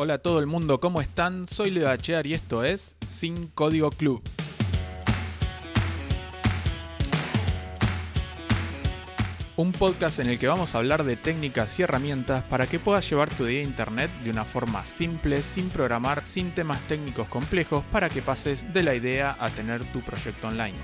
Hola a todo el mundo, ¿cómo están? Soy Leo Achear y esto es Sin Código Club. Un podcast en el que vamos a hablar de técnicas y herramientas para que puedas llevar tu día a internet de una forma simple, sin programar, sin temas técnicos complejos, para que pases de la idea a tener tu proyecto online.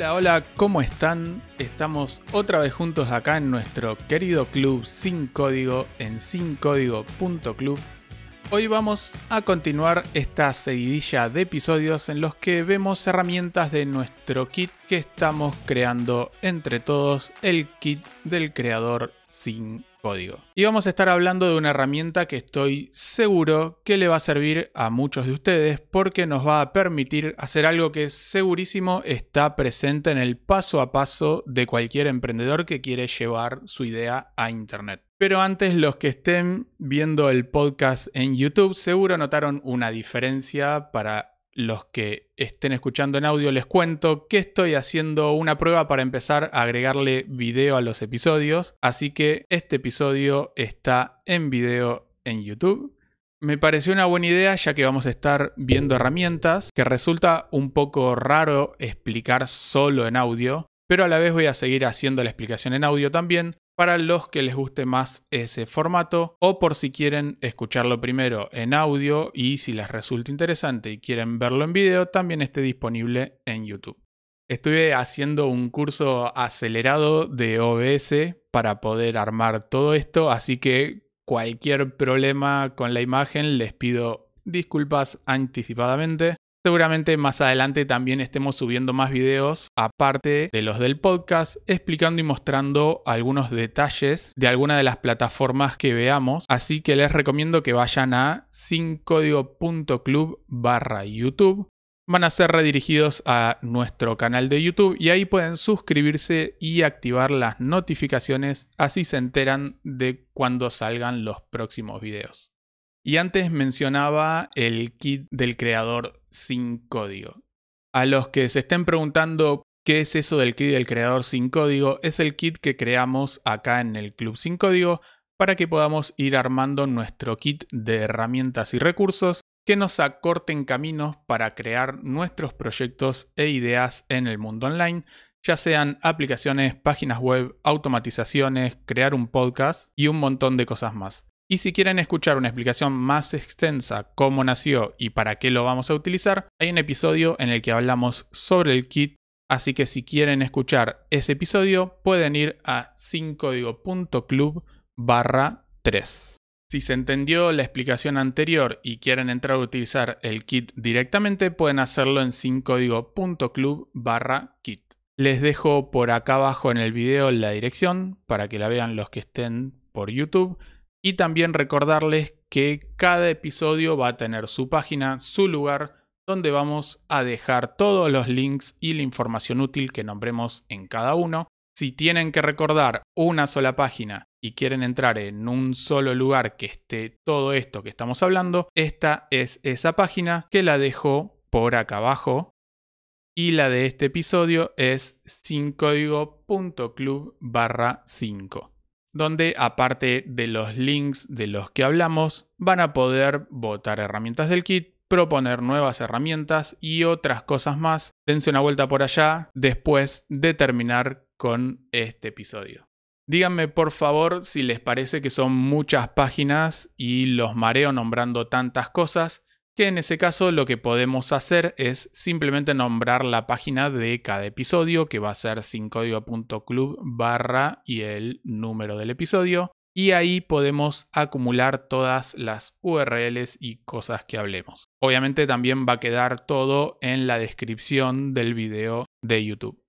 Hola, hola, ¿cómo están? Estamos otra vez juntos acá en nuestro querido club sin código en sincódigo.club. Hoy vamos a continuar esta seguidilla de episodios en los que vemos herramientas de nuestro kit que estamos creando entre todos, el kit del creador sin código. Y vamos a estar hablando de una herramienta que estoy seguro que le va a servir a muchos de ustedes porque nos va a permitir hacer algo que segurísimo está presente en el paso a paso de cualquier emprendedor que quiere llevar su idea a Internet. Pero antes los que estén viendo el podcast en YouTube seguro notaron una diferencia para los que estén escuchando en audio les cuento que estoy haciendo una prueba para empezar a agregarle video a los episodios, así que este episodio está en video en YouTube. Me pareció una buena idea ya que vamos a estar viendo herramientas que resulta un poco raro explicar solo en audio, pero a la vez voy a seguir haciendo la explicación en audio también para los que les guste más ese formato o por si quieren escucharlo primero en audio y si les resulta interesante y quieren verlo en video también esté disponible en YouTube. Estuve haciendo un curso acelerado de OBS para poder armar todo esto, así que cualquier problema con la imagen les pido disculpas anticipadamente. Seguramente más adelante también estemos subiendo más videos, aparte de los del podcast, explicando y mostrando algunos detalles de alguna de las plataformas que veamos. Así que les recomiendo que vayan a sincódigo.club barra YouTube. Van a ser redirigidos a nuestro canal de YouTube y ahí pueden suscribirse y activar las notificaciones, así se enteran de cuando salgan los próximos videos. Y antes mencionaba el kit del creador sin código. A los que se estén preguntando qué es eso del kit del creador sin código, es el kit que creamos acá en el Club sin código para que podamos ir armando nuestro kit de herramientas y recursos que nos acorten caminos para crear nuestros proyectos e ideas en el mundo online, ya sean aplicaciones, páginas web, automatizaciones, crear un podcast y un montón de cosas más. Y si quieren escuchar una explicación más extensa cómo nació y para qué lo vamos a utilizar, hay un episodio en el que hablamos sobre el kit, así que si quieren escuchar ese episodio pueden ir a sincódigo.club barra 3. Si se entendió la explicación anterior y quieren entrar a utilizar el kit directamente, pueden hacerlo en sincódigo.club barra kit. Les dejo por acá abajo en el video la dirección para que la vean los que estén por YouTube y también recordarles que cada episodio va a tener su página, su lugar, donde vamos a dejar todos los links y la información útil que nombremos en cada uno. Si tienen que recordar una sola página y quieren entrar en un solo lugar que esté todo esto que estamos hablando, esta es esa página que la dejo por acá abajo. Y la de este episodio es sincódigo.club barra 5 donde aparte de los links de los que hablamos, van a poder votar herramientas del kit, proponer nuevas herramientas y otras cosas más. Dense una vuelta por allá después de terminar con este episodio. Díganme por favor si les parece que son muchas páginas y los mareo nombrando tantas cosas que en ese caso lo que podemos hacer es simplemente nombrar la página de cada episodio, que va a ser sincódigo.club barra y el número del episodio. Y ahí podemos acumular todas las URLs y cosas que hablemos. Obviamente también va a quedar todo en la descripción del video de YouTube.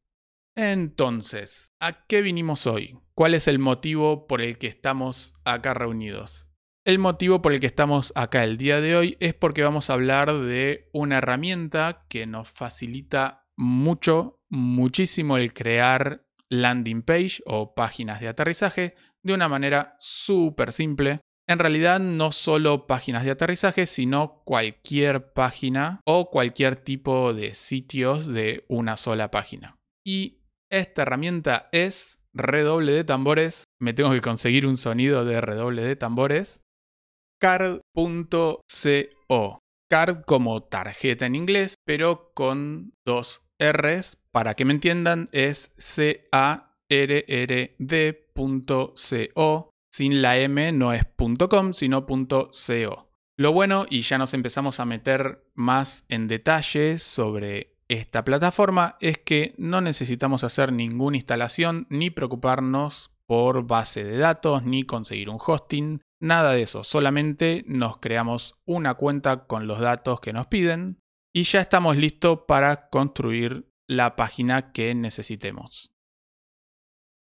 Entonces, ¿a qué vinimos hoy? ¿Cuál es el motivo por el que estamos acá reunidos? El motivo por el que estamos acá el día de hoy es porque vamos a hablar de una herramienta que nos facilita mucho, muchísimo el crear landing page o páginas de aterrizaje de una manera súper simple. En realidad no solo páginas de aterrizaje, sino cualquier página o cualquier tipo de sitios de una sola página. Y esta herramienta es redoble de tambores. Me tengo que conseguir un sonido de redoble de tambores. Card.co. Card como tarjeta en inglés, pero con dos R's. Para que me entiendan, es C-A-R-R-D.co. Sin la M no es .com, sino .co. Lo bueno, y ya nos empezamos a meter más en detalles sobre esta plataforma, es que no necesitamos hacer ninguna instalación ni preocuparnos por base de datos ni conseguir un hosting, nada de eso, solamente nos creamos una cuenta con los datos que nos piden y ya estamos listos para construir la página que necesitemos.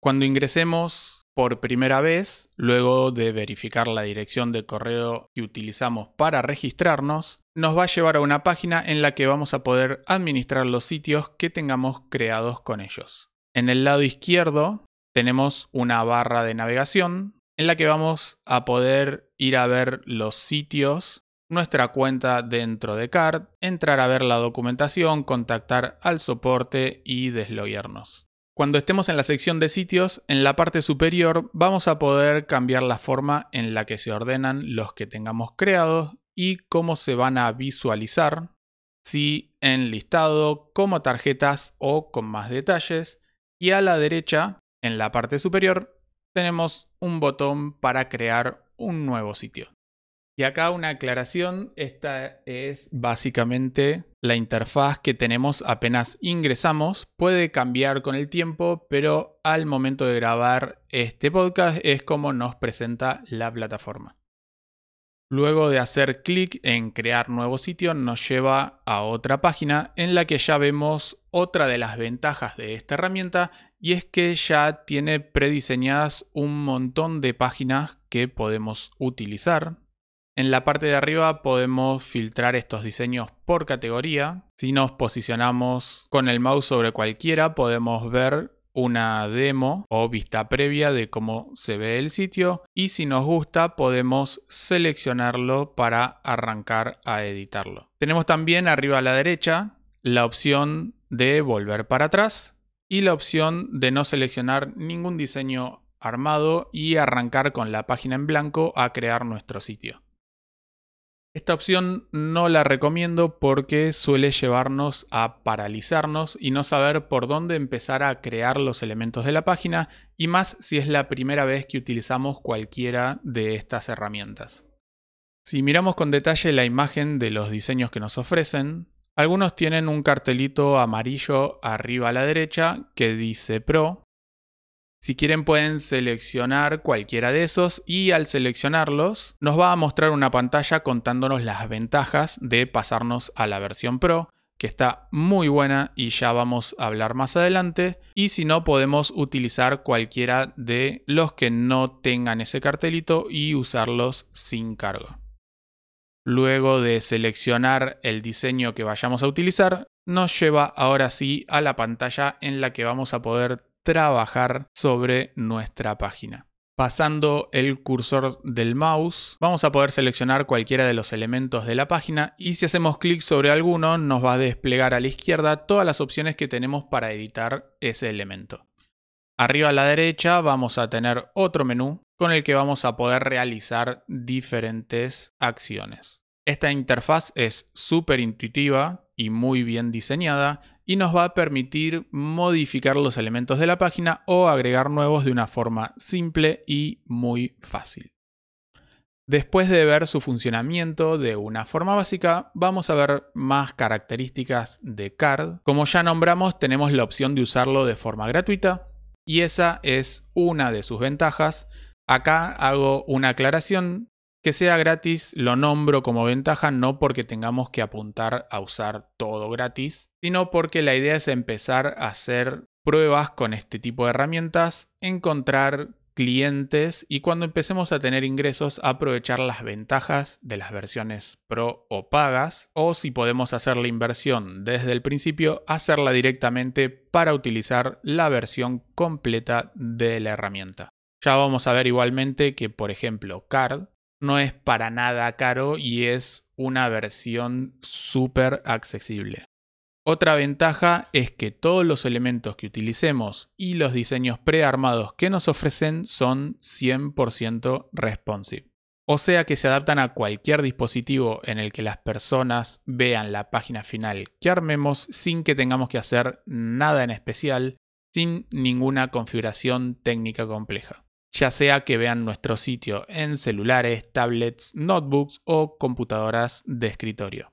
Cuando ingresemos por primera vez, luego de verificar la dirección de correo que utilizamos para registrarnos, nos va a llevar a una página en la que vamos a poder administrar los sitios que tengamos creados con ellos. En el lado izquierdo tenemos una barra de navegación en la que vamos a poder ir a ver los sitios, nuestra cuenta dentro de CARD, entrar a ver la documentación, contactar al soporte y desloguearnos. Cuando estemos en la sección de sitios, en la parte superior vamos a poder cambiar la forma en la que se ordenan los que tengamos creados y cómo se van a visualizar, si en listado, como tarjetas o con más detalles. Y a la derecha, en la parte superior, tenemos un botón para crear un nuevo sitio. Y acá una aclaración, esta es básicamente la interfaz que tenemos apenas ingresamos. Puede cambiar con el tiempo, pero al momento de grabar este podcast es como nos presenta la plataforma. Luego de hacer clic en crear nuevo sitio nos lleva a otra página en la que ya vemos otra de las ventajas de esta herramienta y es que ya tiene prediseñadas un montón de páginas que podemos utilizar en la parte de arriba podemos filtrar estos diseños por categoría. Si nos posicionamos con el mouse sobre cualquiera, podemos ver una demo o vista previa de cómo se ve el sitio y si nos gusta podemos seleccionarlo para arrancar a editarlo. Tenemos también arriba a la derecha la opción de volver para atrás y la opción de no seleccionar ningún diseño armado y arrancar con la página en blanco a crear nuestro sitio. Esta opción no la recomiendo porque suele llevarnos a paralizarnos y no saber por dónde empezar a crear los elementos de la página y más si es la primera vez que utilizamos cualquiera de estas herramientas. Si miramos con detalle la imagen de los diseños que nos ofrecen, algunos tienen un cartelito amarillo arriba a la derecha que dice Pro si quieren pueden seleccionar cualquiera de esos y al seleccionarlos nos va a mostrar una pantalla contándonos las ventajas de pasarnos a la versión Pro, que está muy buena y ya vamos a hablar más adelante. Y si no podemos utilizar cualquiera de los que no tengan ese cartelito y usarlos sin cargo. Luego de seleccionar el diseño que vayamos a utilizar, nos lleva ahora sí a la pantalla en la que vamos a poder trabajar sobre nuestra página. Pasando el cursor del mouse, vamos a poder seleccionar cualquiera de los elementos de la página y si hacemos clic sobre alguno nos va a desplegar a la izquierda todas las opciones que tenemos para editar ese elemento. Arriba a la derecha vamos a tener otro menú con el que vamos a poder realizar diferentes acciones. Esta interfaz es súper intuitiva y muy bien diseñada y nos va a permitir modificar los elementos de la página o agregar nuevos de una forma simple y muy fácil. Después de ver su funcionamiento de una forma básica, vamos a ver más características de CARD. Como ya nombramos, tenemos la opción de usarlo de forma gratuita y esa es una de sus ventajas. Acá hago una aclaración que sea gratis lo nombro como ventaja no porque tengamos que apuntar a usar todo gratis, sino porque la idea es empezar a hacer pruebas con este tipo de herramientas, encontrar clientes y cuando empecemos a tener ingresos aprovechar las ventajas de las versiones pro o pagas o si podemos hacer la inversión desde el principio hacerla directamente para utilizar la versión completa de la herramienta. Ya vamos a ver igualmente que por ejemplo Card no es para nada caro y es una versión súper accesible. Otra ventaja es que todos los elementos que utilicemos y los diseños prearmados que nos ofrecen son 100% responsive. O sea que se adaptan a cualquier dispositivo en el que las personas vean la página final que armemos sin que tengamos que hacer nada en especial, sin ninguna configuración técnica compleja. Ya sea que vean nuestro sitio en celulares, tablets, notebooks o computadoras de escritorio.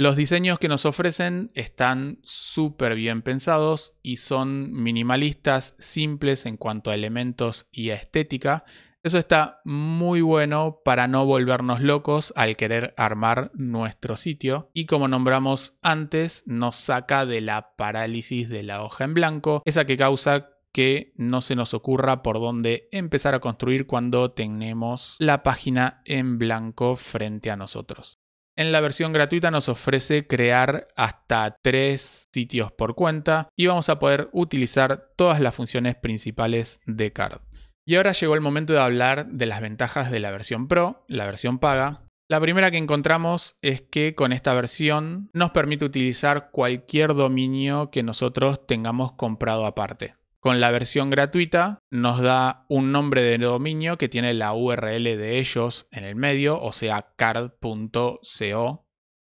Los diseños que nos ofrecen están súper bien pensados y son minimalistas, simples en cuanto a elementos y a estética. Eso está muy bueno para no volvernos locos al querer armar nuestro sitio y como nombramos antes nos saca de la parálisis de la hoja en blanco, esa que causa que no se nos ocurra por dónde empezar a construir cuando tenemos la página en blanco frente a nosotros. En la versión gratuita nos ofrece crear hasta tres sitios por cuenta y vamos a poder utilizar todas las funciones principales de Card. Y ahora llegó el momento de hablar de las ventajas de la versión Pro, la versión paga. La primera que encontramos es que con esta versión nos permite utilizar cualquier dominio que nosotros tengamos comprado aparte. Con la versión gratuita nos da un nombre de dominio que tiene la URL de ellos en el medio, o sea, card.co.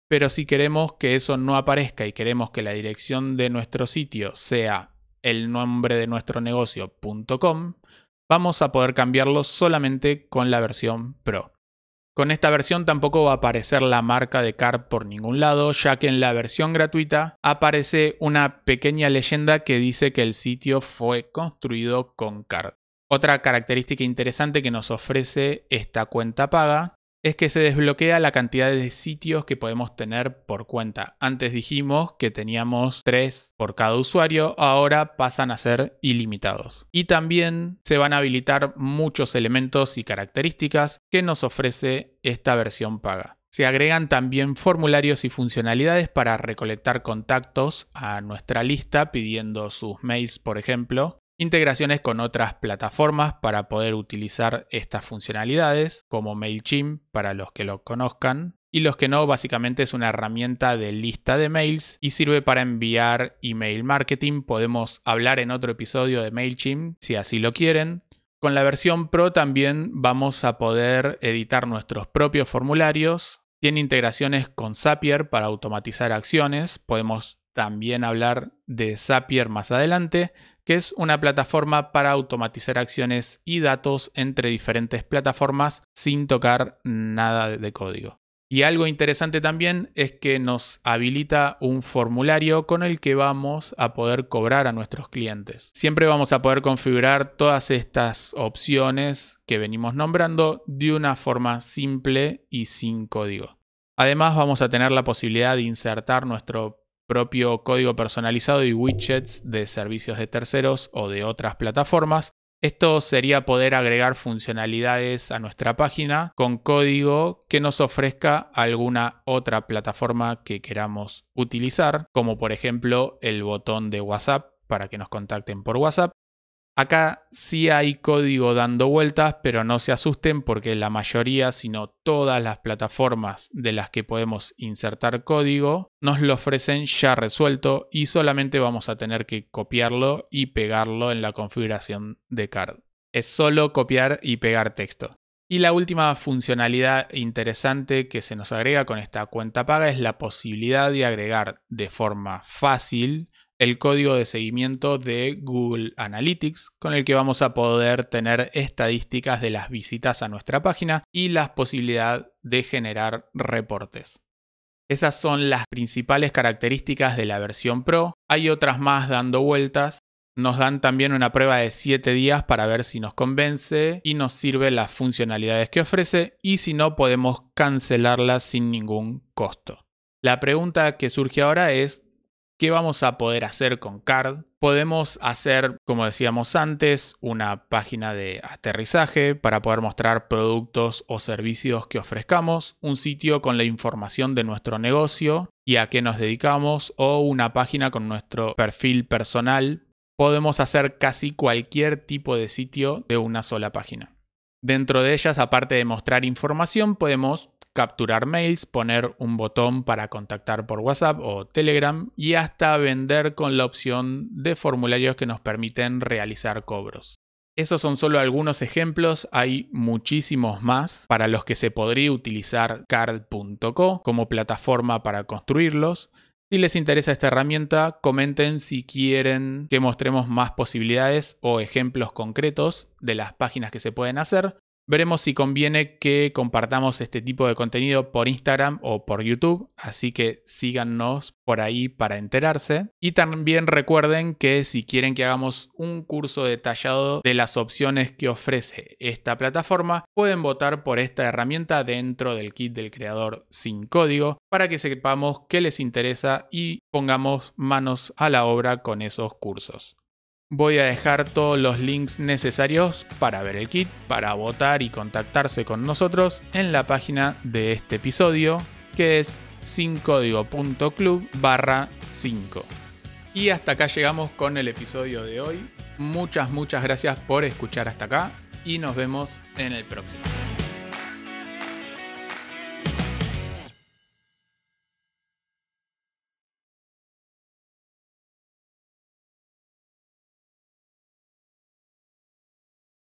Pero si queremos que eso no aparezca y queremos que la dirección de nuestro sitio sea el nombre de nuestro negocio.com, vamos a poder cambiarlo solamente con la versión Pro. Con esta versión tampoco va a aparecer la marca de Card por ningún lado, ya que en la versión gratuita aparece una pequeña leyenda que dice que el sitio fue construido con Card. Otra característica interesante que nos ofrece esta cuenta paga es que se desbloquea la cantidad de sitios que podemos tener por cuenta. Antes dijimos que teníamos 3 por cada usuario, ahora pasan a ser ilimitados. Y también se van a habilitar muchos elementos y características que nos ofrece esta versión paga. Se agregan también formularios y funcionalidades para recolectar contactos a nuestra lista pidiendo sus mails, por ejemplo, integraciones con otras plataformas para poder utilizar estas funcionalidades, como MailChimp para los que lo conozcan, y los que no, básicamente es una herramienta de lista de mails y sirve para enviar email marketing. Podemos hablar en otro episodio de MailChimp si así lo quieren. Con la versión Pro también vamos a poder editar nuestros propios formularios. Tiene integraciones con Zapier para automatizar acciones. Podemos también hablar de Zapier más adelante que es una plataforma para automatizar acciones y datos entre diferentes plataformas sin tocar nada de código. Y algo interesante también es que nos habilita un formulario con el que vamos a poder cobrar a nuestros clientes. Siempre vamos a poder configurar todas estas opciones que venimos nombrando de una forma simple y sin código. Además vamos a tener la posibilidad de insertar nuestro propio código personalizado y widgets de servicios de terceros o de otras plataformas. Esto sería poder agregar funcionalidades a nuestra página con código que nos ofrezca alguna otra plataforma que queramos utilizar, como por ejemplo el botón de WhatsApp para que nos contacten por WhatsApp Acá sí hay código dando vueltas, pero no se asusten porque la mayoría, sino todas las plataformas de las que podemos insertar código, nos lo ofrecen ya resuelto y solamente vamos a tener que copiarlo y pegarlo en la configuración de card. Es solo copiar y pegar texto. Y la última funcionalidad interesante que se nos agrega con esta cuenta paga es la posibilidad de agregar de forma fácil el código de seguimiento de Google Analytics, con el que vamos a poder tener estadísticas de las visitas a nuestra página y la posibilidad de generar reportes. Esas son las principales características de la versión Pro. Hay otras más dando vueltas. Nos dan también una prueba de 7 días para ver si nos convence y nos sirve las funcionalidades que ofrece y si no podemos cancelarlas sin ningún costo. La pregunta que surge ahora es ¿Qué vamos a poder hacer con CARD? Podemos hacer, como decíamos antes, una página de aterrizaje para poder mostrar productos o servicios que ofrezcamos, un sitio con la información de nuestro negocio y a qué nos dedicamos o una página con nuestro perfil personal. Podemos hacer casi cualquier tipo de sitio de una sola página. Dentro de ellas, aparte de mostrar información, podemos capturar mails, poner un botón para contactar por WhatsApp o Telegram y hasta vender con la opción de formularios que nos permiten realizar cobros. Esos son solo algunos ejemplos, hay muchísimos más para los que se podría utilizar card.co como plataforma para construirlos. Si les interesa esta herramienta, comenten si quieren que mostremos más posibilidades o ejemplos concretos de las páginas que se pueden hacer. Veremos si conviene que compartamos este tipo de contenido por Instagram o por YouTube, así que síganos por ahí para enterarse. Y también recuerden que si quieren que hagamos un curso detallado de las opciones que ofrece esta plataforma, pueden votar por esta herramienta dentro del kit del creador sin código para que sepamos qué les interesa y pongamos manos a la obra con esos cursos. Voy a dejar todos los links necesarios para ver el kit, para votar y contactarse con nosotros en la página de este episodio, que es sincódigo.club barra 5. Y hasta acá llegamos con el episodio de hoy. Muchas, muchas gracias por escuchar hasta acá y nos vemos en el próximo.